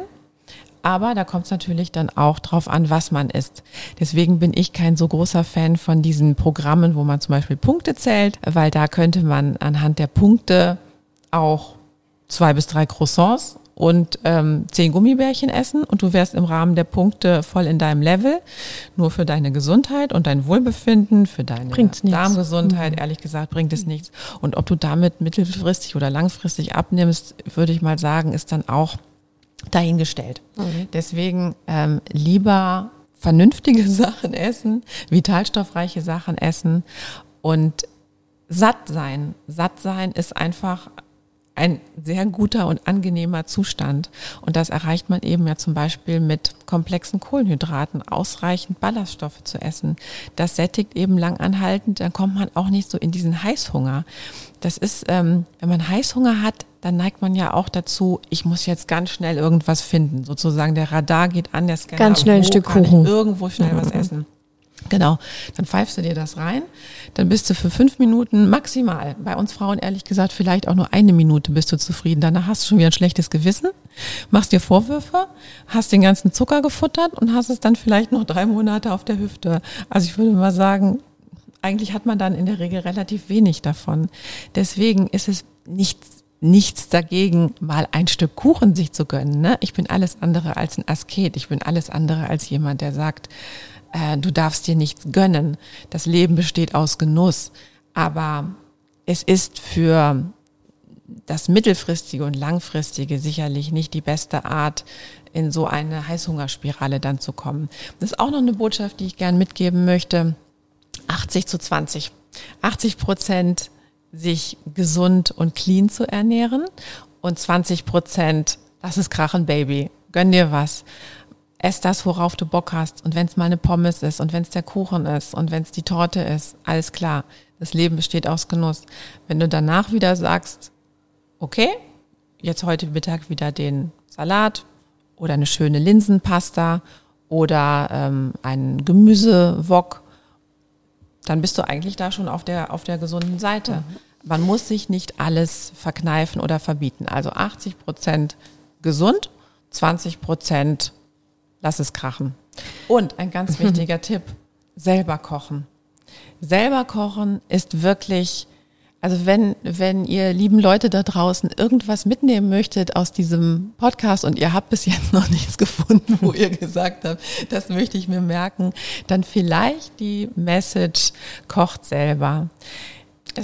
Aber da kommt es natürlich dann auch drauf an, was man isst. Deswegen bin ich kein so großer Fan von diesen Programmen, wo man zum Beispiel Punkte zählt, weil da könnte man anhand der Punkte auch zwei bis drei Croissants und ähm, zehn Gummibärchen essen und du wärst im Rahmen der Punkte voll in deinem Level. Nur für deine Gesundheit und dein Wohlbefinden, für deine Bringt's nichts. Darmgesundheit, ehrlich gesagt, bringt es nichts. Und ob du damit mittelfristig oder langfristig abnimmst, würde ich mal sagen, ist dann auch dahingestellt. Deswegen ähm, lieber vernünftige Sachen essen, vitalstoffreiche Sachen essen und satt sein. Satt sein ist einfach ein sehr guter und angenehmer Zustand. Und das erreicht man eben ja zum Beispiel mit komplexen Kohlenhydraten, ausreichend Ballaststoffe zu essen. Das sättigt eben langanhaltend, dann kommt man auch nicht so in diesen Heißhunger. Das ist, ähm, wenn man Heißhunger hat, dann neigt man ja auch dazu, ich muss jetzt ganz schnell irgendwas finden. Sozusagen der Radar geht an, der Scanner. Ganz schnell ein Stück kann Kuchen. Irgendwo schnell was essen. Genau, dann pfeifst du dir das rein, dann bist du für fünf Minuten maximal, bei uns Frauen ehrlich gesagt vielleicht auch nur eine Minute bist du zufrieden, danach hast du schon wieder ein schlechtes Gewissen, machst dir Vorwürfe, hast den ganzen Zucker gefuttert und hast es dann vielleicht noch drei Monate auf der Hüfte. Also ich würde mal sagen, eigentlich hat man dann in der Regel relativ wenig davon. Deswegen ist es nichts nichts dagegen, mal ein Stück Kuchen sich zu gönnen. Ne? Ich bin alles andere als ein Asket. Ich bin alles andere als jemand, der sagt, äh, du darfst dir nichts gönnen. Das Leben besteht aus Genuss. Aber es ist für das mittelfristige und langfristige sicherlich nicht die beste Art, in so eine Heißhungerspirale dann zu kommen. Das ist auch noch eine Botschaft, die ich gern mitgeben möchte. 80 zu 20. 80 Prozent sich gesund und clean zu ernähren und 20 Prozent, das ist Krachen Baby. Gönn dir was. Ess das, worauf du Bock hast. Und wenn es mal eine Pommes ist und wenn es der Kuchen ist und wenn es die Torte ist, alles klar. Das Leben besteht aus Genuss. Wenn du danach wieder sagst, okay, jetzt heute Mittag wieder den Salat oder eine schöne Linsenpasta oder ähm, einen Gemüsewok, dann bist du eigentlich da schon auf der, auf der gesunden Seite. Mhm. Man muss sich nicht alles verkneifen oder verbieten. Also 80 Prozent gesund, 20 Prozent lass es krachen. Und ein ganz wichtiger Tipp, selber kochen. Selber kochen ist wirklich also wenn, wenn ihr lieben Leute da draußen irgendwas mitnehmen möchtet aus diesem Podcast und ihr habt bis jetzt noch nichts gefunden, wo ihr gesagt habt, das möchte ich mir merken, dann vielleicht die Message kocht selber.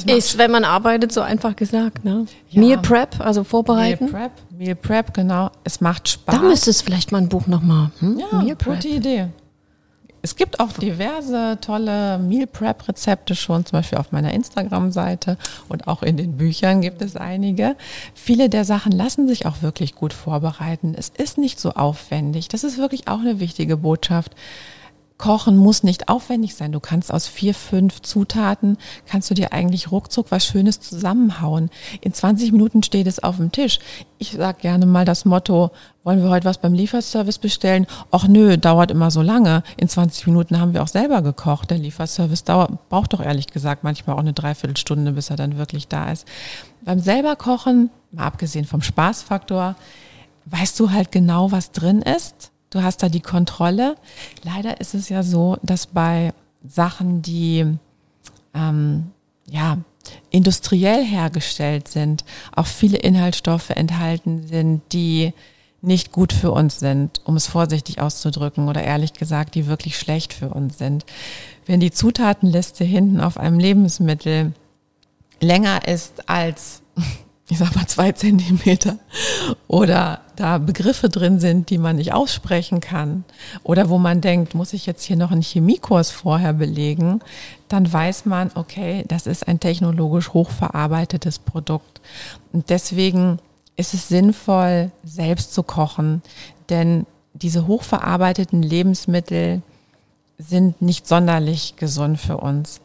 Ist, wenn man arbeitet, so einfach gesagt, ne? Ja. Meal Prep, also vorbereiten. Meal Prep, Meal Prep, genau. Es macht Spaß. Da müsste es vielleicht mal ein Buch nochmal. Hm? Ja, Meal Prep. gute Idee. Es gibt auch diverse tolle Meal Prep Rezepte schon, zum Beispiel auf meiner Instagram-Seite und auch in den Büchern gibt es einige. Viele der Sachen lassen sich auch wirklich gut vorbereiten. Es ist nicht so aufwendig. Das ist wirklich auch eine wichtige Botschaft. Kochen muss nicht aufwendig sein. Du kannst aus vier, fünf Zutaten, kannst du dir eigentlich ruckzuck was Schönes zusammenhauen. In 20 Minuten steht es auf dem Tisch. Ich sag gerne mal das Motto, wollen wir heute was beim Lieferservice bestellen? Ach nö, dauert immer so lange. In 20 Minuten haben wir auch selber gekocht. Der Lieferservice dauert, braucht doch ehrlich gesagt manchmal auch eine Dreiviertelstunde, bis er dann wirklich da ist. Beim selber Kochen, mal abgesehen vom Spaßfaktor, weißt du halt genau, was drin ist Du hast da die Kontrolle. Leider ist es ja so, dass bei Sachen, die ähm, ja industriell hergestellt sind, auch viele Inhaltsstoffe enthalten sind, die nicht gut für uns sind, um es vorsichtig auszudrücken oder ehrlich gesagt, die wirklich schlecht für uns sind. Wenn die Zutatenliste hinten auf einem Lebensmittel länger ist als ich sag mal zwei Zentimeter. Oder da Begriffe drin sind, die man nicht aussprechen kann. Oder wo man denkt, muss ich jetzt hier noch einen Chemiekurs vorher belegen, dann weiß man, okay, das ist ein technologisch hochverarbeitetes Produkt. Und deswegen ist es sinnvoll, selbst zu kochen, denn diese hochverarbeiteten Lebensmittel sind nicht sonderlich gesund für uns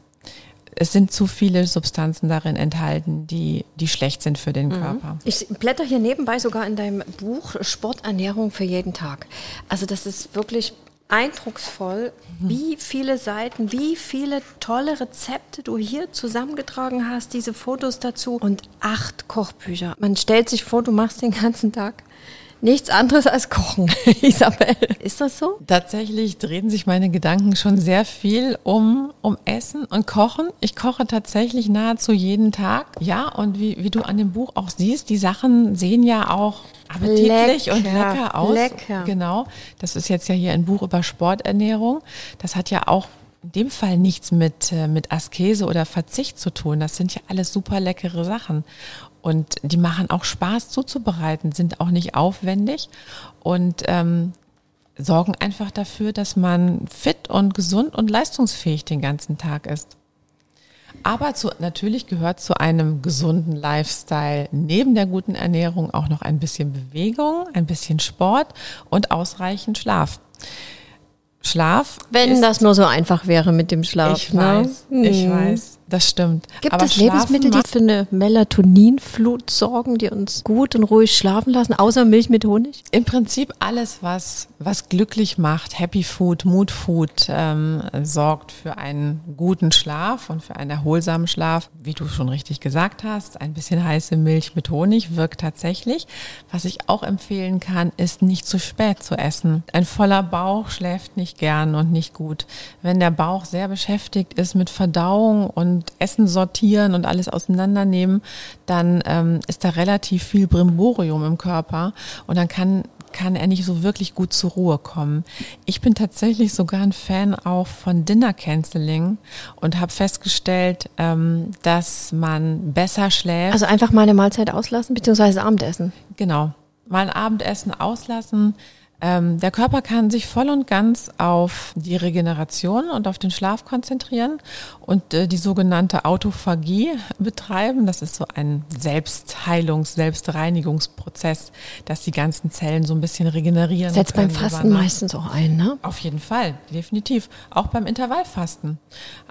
es sind zu viele Substanzen darin enthalten, die, die schlecht sind für den mhm. Körper. Ich blätter hier nebenbei sogar in deinem Buch Sporternährung für jeden Tag. Also das ist wirklich eindrucksvoll, mhm. wie viele Seiten, wie viele tolle Rezepte du hier zusammengetragen hast, diese Fotos dazu und acht Kochbücher. Man stellt sich vor, du machst den ganzen Tag nichts anderes als Kochen, Isabel. Ist das so? Tatsächlich drehen sich meine Gedanken schon sehr viel um, um Essen und Kochen. Ich koche tatsächlich nahezu jeden Tag. Ja, und wie, wie du an dem Buch auch siehst, die Sachen sehen ja auch appetitlich lecker, und lecker aus. Lecker. Genau. Das ist jetzt ja hier ein Buch über Sporternährung. Das hat ja auch in dem Fall nichts mit, äh, mit Askese oder Verzicht zu tun. Das sind ja alles super leckere Sachen. Und die machen auch Spaß zuzubereiten, sind auch nicht aufwendig und ähm, sorgen einfach dafür, dass man fit und gesund und leistungsfähig den ganzen Tag ist. Aber zu, natürlich gehört zu einem gesunden Lifestyle neben der guten Ernährung auch noch ein bisschen Bewegung, ein bisschen Sport und ausreichend Schlaf. Schlaf. Wenn das nur so einfach wäre mit dem Schlaf. Ich ne? weiß, ich hm. weiß. Das stimmt. Gibt Aber es Lebensmittel, die für eine Melatoninflut sorgen, die uns gut und ruhig schlafen lassen, außer Milch mit Honig? Im Prinzip alles, was, was glücklich macht, Happy Food, Mood Food, ähm, sorgt für einen guten Schlaf und für einen erholsamen Schlaf. Wie du schon richtig gesagt hast, ein bisschen heiße Milch mit Honig wirkt tatsächlich. Was ich auch empfehlen kann, ist nicht zu spät zu essen. Ein voller Bauch schläft nicht gern und nicht gut. Wenn der Bauch sehr beschäftigt ist mit Verdauung und und Essen sortieren und alles auseinandernehmen, dann ähm, ist da relativ viel Brimborium im Körper und dann kann kann er nicht so wirklich gut zur Ruhe kommen. Ich bin tatsächlich sogar ein Fan auch von Dinner Canceling und habe festgestellt, ähm, dass man besser schläft. Also einfach mal eine Mahlzeit auslassen, beziehungsweise Abendessen. Genau. Mal ein Abendessen auslassen, ähm, der Körper kann sich voll und ganz auf die Regeneration und auf den Schlaf konzentrieren und äh, die sogenannte Autophagie betreiben. Das ist so ein Selbstheilungs-, Selbstreinigungsprozess, dass die ganzen Zellen so ein bisschen regenerieren. Setzt beim Fasten meistens auch ein, ne? Auf jeden Fall, definitiv. Auch beim Intervallfasten.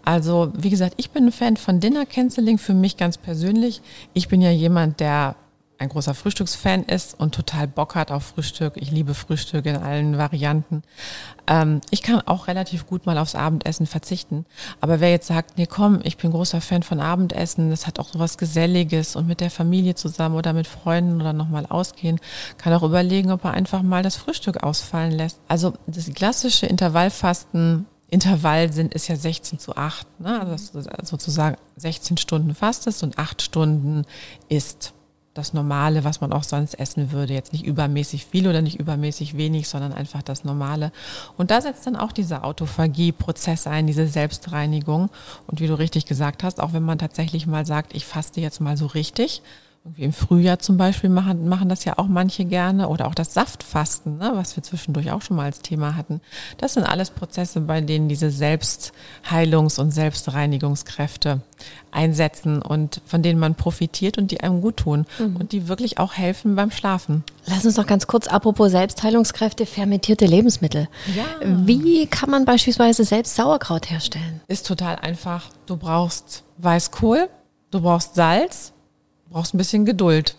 Also, wie gesagt, ich bin ein Fan von Dinner Canceling für mich ganz persönlich. Ich bin ja jemand, der ein großer Frühstücksfan ist und total Bock hat auf Frühstück. Ich liebe Frühstück in allen Varianten. Ähm, ich kann auch relativ gut mal aufs Abendessen verzichten. Aber wer jetzt sagt, nee, komm, ich bin großer Fan von Abendessen, das hat auch so was Geselliges und mit der Familie zusammen oder mit Freunden oder nochmal ausgehen, kann auch überlegen, ob er einfach mal das Frühstück ausfallen lässt. Also das klassische Intervallfasten Intervall sind, ist ja 16 zu 8, ne? also sozusagen 16 Stunden fastest und 8 Stunden isst das Normale, was man auch sonst essen würde. Jetzt nicht übermäßig viel oder nicht übermäßig wenig, sondern einfach das Normale. Und da setzt dann auch dieser Autophagie-Prozess ein, diese Selbstreinigung. Und wie du richtig gesagt hast, auch wenn man tatsächlich mal sagt, ich faste jetzt mal so richtig, im Frühjahr zum Beispiel machen, machen das ja auch manche gerne oder auch das Saftfasten, ne, was wir zwischendurch auch schon mal als Thema hatten. Das sind alles Prozesse, bei denen diese Selbstheilungs- und Selbstreinigungskräfte einsetzen und von denen man profitiert und die einem gut tun mhm. und die wirklich auch helfen beim Schlafen. Lass uns noch ganz kurz, apropos Selbstheilungskräfte, fermentierte Lebensmittel. Ja. Wie kann man beispielsweise selbst Sauerkraut herstellen? Ist total einfach. Du brauchst Weißkohl, du brauchst Salz, brauchst ein bisschen Geduld.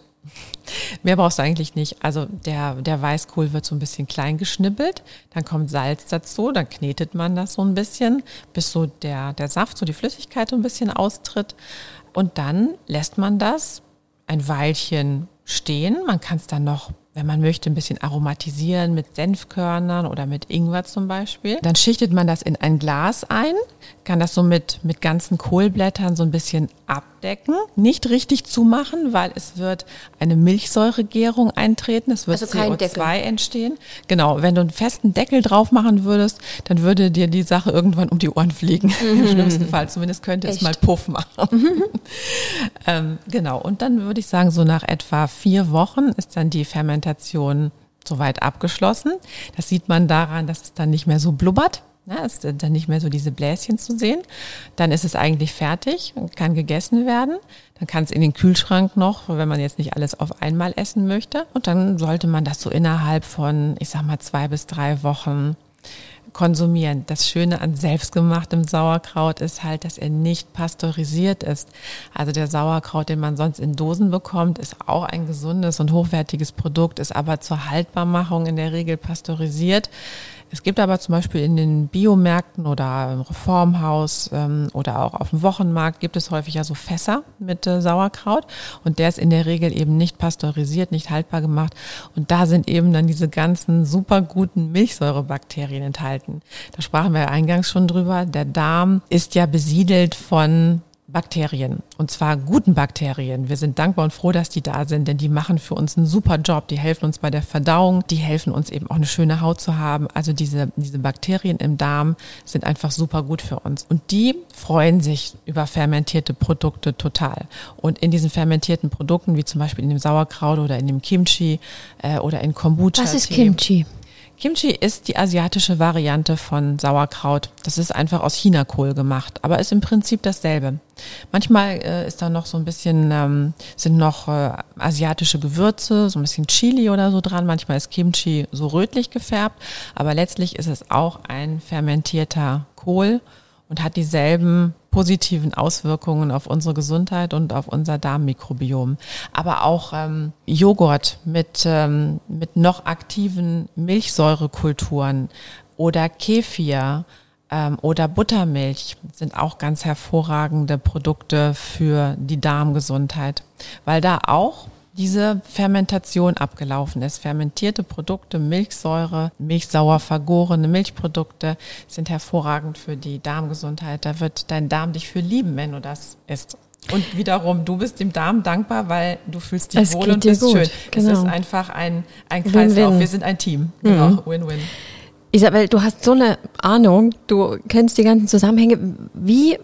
Mehr brauchst du eigentlich nicht. Also der, der Weißkohl wird so ein bisschen klein geschnippelt, dann kommt Salz dazu, dann knetet man das so ein bisschen, bis so der, der Saft, so die Flüssigkeit so ein bisschen austritt. Und dann lässt man das ein Weilchen stehen. Man kann es dann noch wenn man möchte, ein bisschen aromatisieren mit Senfkörnern oder mit Ingwer zum Beispiel. Dann schichtet man das in ein Glas ein, kann das so mit, mit ganzen Kohlblättern so ein bisschen abdecken. Nicht richtig zumachen, weil es wird eine Milchsäuregärung eintreten. Es wird also CO2 Deckel. entstehen. Genau. Wenn du einen festen Deckel drauf machen würdest, dann würde dir die Sache irgendwann um die Ohren fliegen. Mhm. Im schlimmsten Fall. Zumindest könnte Echt? es mal Puff machen. Mhm. ähm, genau. Und dann würde ich sagen, so nach etwa vier Wochen ist dann die Fermentation Fermentation soweit abgeschlossen. Das sieht man daran, dass es dann nicht mehr so blubbert. Ja, ist dann nicht mehr so diese Bläschen zu sehen. Dann ist es eigentlich fertig und kann gegessen werden. Dann kann es in den Kühlschrank noch, wenn man jetzt nicht alles auf einmal essen möchte. Und dann sollte man das so innerhalb von, ich sag mal, zwei bis drei Wochen konsumieren. Das Schöne an selbstgemachtem Sauerkraut ist halt, dass er nicht pasteurisiert ist. Also der Sauerkraut, den man sonst in Dosen bekommt, ist auch ein gesundes und hochwertiges Produkt, ist aber zur Haltbarmachung in der Regel pasteurisiert. Es gibt aber zum Beispiel in den Biomärkten oder im Reformhaus ähm, oder auch auf dem Wochenmarkt gibt es häufig ja so Fässer mit äh, Sauerkraut und der ist in der Regel eben nicht pasteurisiert, nicht haltbar gemacht und da sind eben dann diese ganzen super guten Milchsäurebakterien enthalten. Da sprachen wir eingangs schon drüber. Der Darm ist ja besiedelt von Bakterien. Und zwar guten Bakterien. Wir sind dankbar und froh, dass die da sind, denn die machen für uns einen super Job. Die helfen uns bei der Verdauung. Die helfen uns eben auch eine schöne Haut zu haben. Also diese, diese Bakterien im Darm sind einfach super gut für uns. Und die freuen sich über fermentierte Produkte total. Und in diesen fermentierten Produkten, wie zum Beispiel in dem Sauerkraut oder in dem Kimchi äh, oder in Kombucha. Was ist Kimchi? Kimchi ist die asiatische Variante von Sauerkraut. Das ist einfach aus Chinakohl gemacht, aber ist im Prinzip dasselbe. Manchmal äh, ist da noch so ein bisschen, ähm, sind noch äh, asiatische Gewürze, so ein bisschen Chili oder so dran. Manchmal ist Kimchi so rötlich gefärbt, aber letztlich ist es auch ein fermentierter Kohl und hat dieselben positiven Auswirkungen auf unsere Gesundheit und auf unser Darmmikrobiom. Aber auch ähm, Joghurt mit, ähm, mit noch aktiven Milchsäurekulturen oder Kefir ähm, oder Buttermilch sind auch ganz hervorragende Produkte für die Darmgesundheit, weil da auch diese Fermentation abgelaufen ist. Fermentierte Produkte, Milchsäure, milchsauer vergorene Milchprodukte sind hervorragend für die Darmgesundheit. Da wird dein Darm dich für lieben, wenn du das isst. Und wiederum, du bist dem Darm dankbar, weil du fühlst dich Es wohl und bist gut, schön. genau. Es ist einfach ein, ein Kreislauf. Win-win. Wir sind ein Team. Genau, Win-win. Isabel, du hast so eine Ahnung, du kennst die ganzen Zusammenhänge. Wie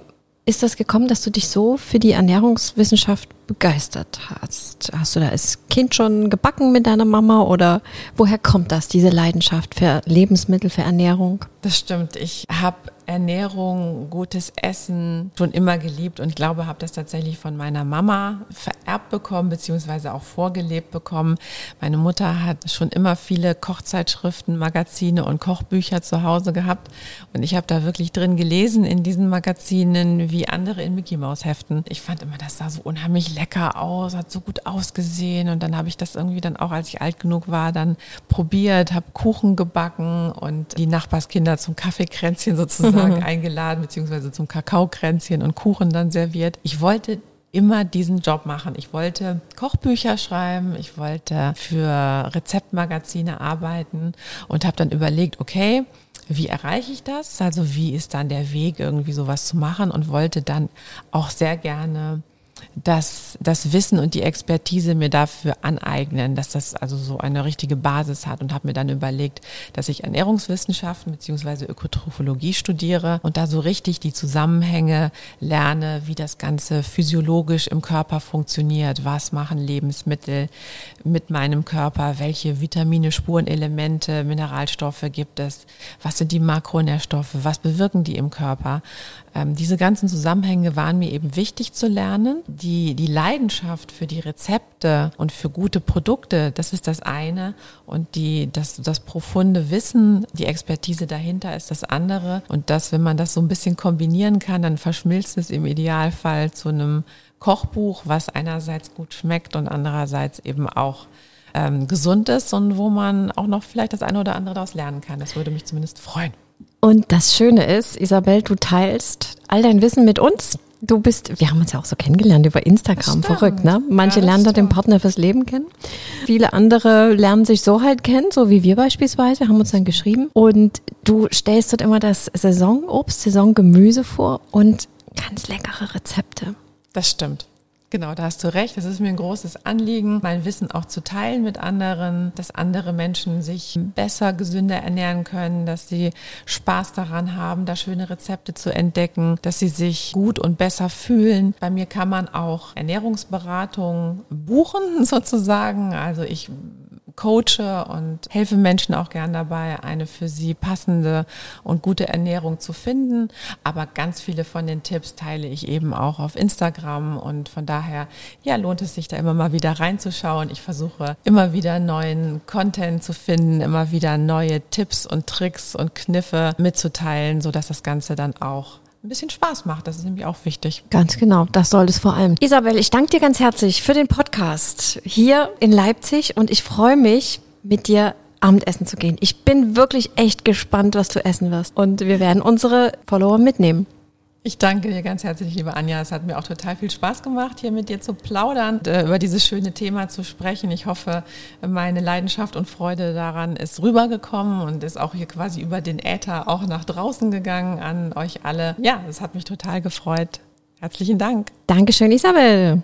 ist das gekommen, dass du dich so für die Ernährungswissenschaft begeistert hast? Hast du da als Kind schon gebacken mit deiner Mama oder woher kommt das, diese Leidenschaft für Lebensmittel, für Ernährung? Das stimmt. Ich habe Ernährung, gutes Essen schon immer geliebt und glaube, habe das tatsächlich von meiner Mama vererbt bekommen, beziehungsweise auch vorgelebt bekommen. Meine Mutter hat schon immer viele Kochzeitschriften, Magazine und Kochbücher zu Hause gehabt. Und ich habe da wirklich drin gelesen in diesen Magazinen, wie andere in Mickey Maus Heften. Ich fand immer, das sah so unheimlich lecker aus, hat so gut ausgesehen. Und dann habe ich das irgendwie dann auch, als ich alt genug war, dann probiert, habe Kuchen gebacken und die Nachbarskinder zum Kaffeekränzchen sozusagen eingeladen, beziehungsweise zum Kakaokränzchen und Kuchen dann serviert. Ich wollte immer diesen Job machen. Ich wollte Kochbücher schreiben, ich wollte für Rezeptmagazine arbeiten und habe dann überlegt, okay, wie erreiche ich das? Also wie ist dann der Weg, irgendwie sowas zu machen und wollte dann auch sehr gerne das, das Wissen und die Expertise mir dafür aneignen, dass das also so eine richtige Basis hat und habe mir dann überlegt, dass ich Ernährungswissenschaften beziehungsweise Ökotrophologie studiere und da so richtig die Zusammenhänge lerne, wie das Ganze physiologisch im Körper funktioniert, was machen Lebensmittel mit meinem Körper, welche Vitamine, Spurenelemente, Mineralstoffe gibt es, was sind die Makronährstoffe, was bewirken die im Körper. Ähm, diese ganzen Zusammenhänge waren mir eben wichtig zu lernen. Die, die Leidenschaft für die Rezepte und für gute Produkte, das ist das eine. Und die, das, das profunde Wissen, die Expertise dahinter ist das andere. Und das, wenn man das so ein bisschen kombinieren kann, dann verschmilzt es im Idealfall zu einem Kochbuch, was einerseits gut schmeckt und andererseits eben auch ähm, gesund ist und wo man auch noch vielleicht das eine oder andere daraus lernen kann. Das würde mich zumindest freuen. Und das Schöne ist, Isabel, du teilst all dein Wissen mit uns. Du bist, wir haben uns ja auch so kennengelernt über Instagram, verrückt, ne? Manche Ja, lernen da den. Partner fürs Leben kennen. Viele andere lernen sich so halt kennen, so wie wir beispielsweise, haben uns dann geschrieben. Und du stellst dort immer das Saisonobst, Saisongemüse vor und ganz leckere Rezepte. Das stimmt. Genau, da hast du recht. Es ist mir ein großes Anliegen, mein Wissen auch zu teilen mit anderen, dass andere Menschen sich besser, gesünder ernähren können, dass sie Spaß daran haben, da schöne Rezepte zu entdecken, dass sie sich gut und besser fühlen. Bei mir kann man auch Ernährungsberatung buchen sozusagen. Also ich coache und helfe Menschen auch gern dabei, eine für sie passende und gute Ernährung zu finden. Aber ganz viele von den Tipps teile ich eben auch auf Instagram und von daher, ja, lohnt es sich da immer mal wieder reinzuschauen. Ich versuche immer wieder neuen Content zu finden, immer wieder neue Tipps und Tricks und Kniffe mitzuteilen, so dass das Ganze dann auch ein bisschen Spaß macht. Das ist nämlich auch wichtig. Ganz genau, das soll es vor allem. Isabel, ich danke dir ganz herzlich für den Podcast hier in Leipzig und ich freue mich, mit dir Abendessen zu gehen. Ich bin wirklich echt gespannt, was du essen wirst. Und wir werden unsere Follower mitnehmen. Ich danke dir ganz herzlich, liebe Anja. Es hat mir auch total viel Spaß gemacht, hier mit dir zu plaudern, über dieses schöne Thema zu sprechen. Ich hoffe, meine Leidenschaft und Freude daran ist rübergekommen und ist auch hier quasi über den Äther auch nach draußen gegangen an euch alle. Ja, es hat mich total gefreut. Herzlichen Dank. Dankeschön, Isabel.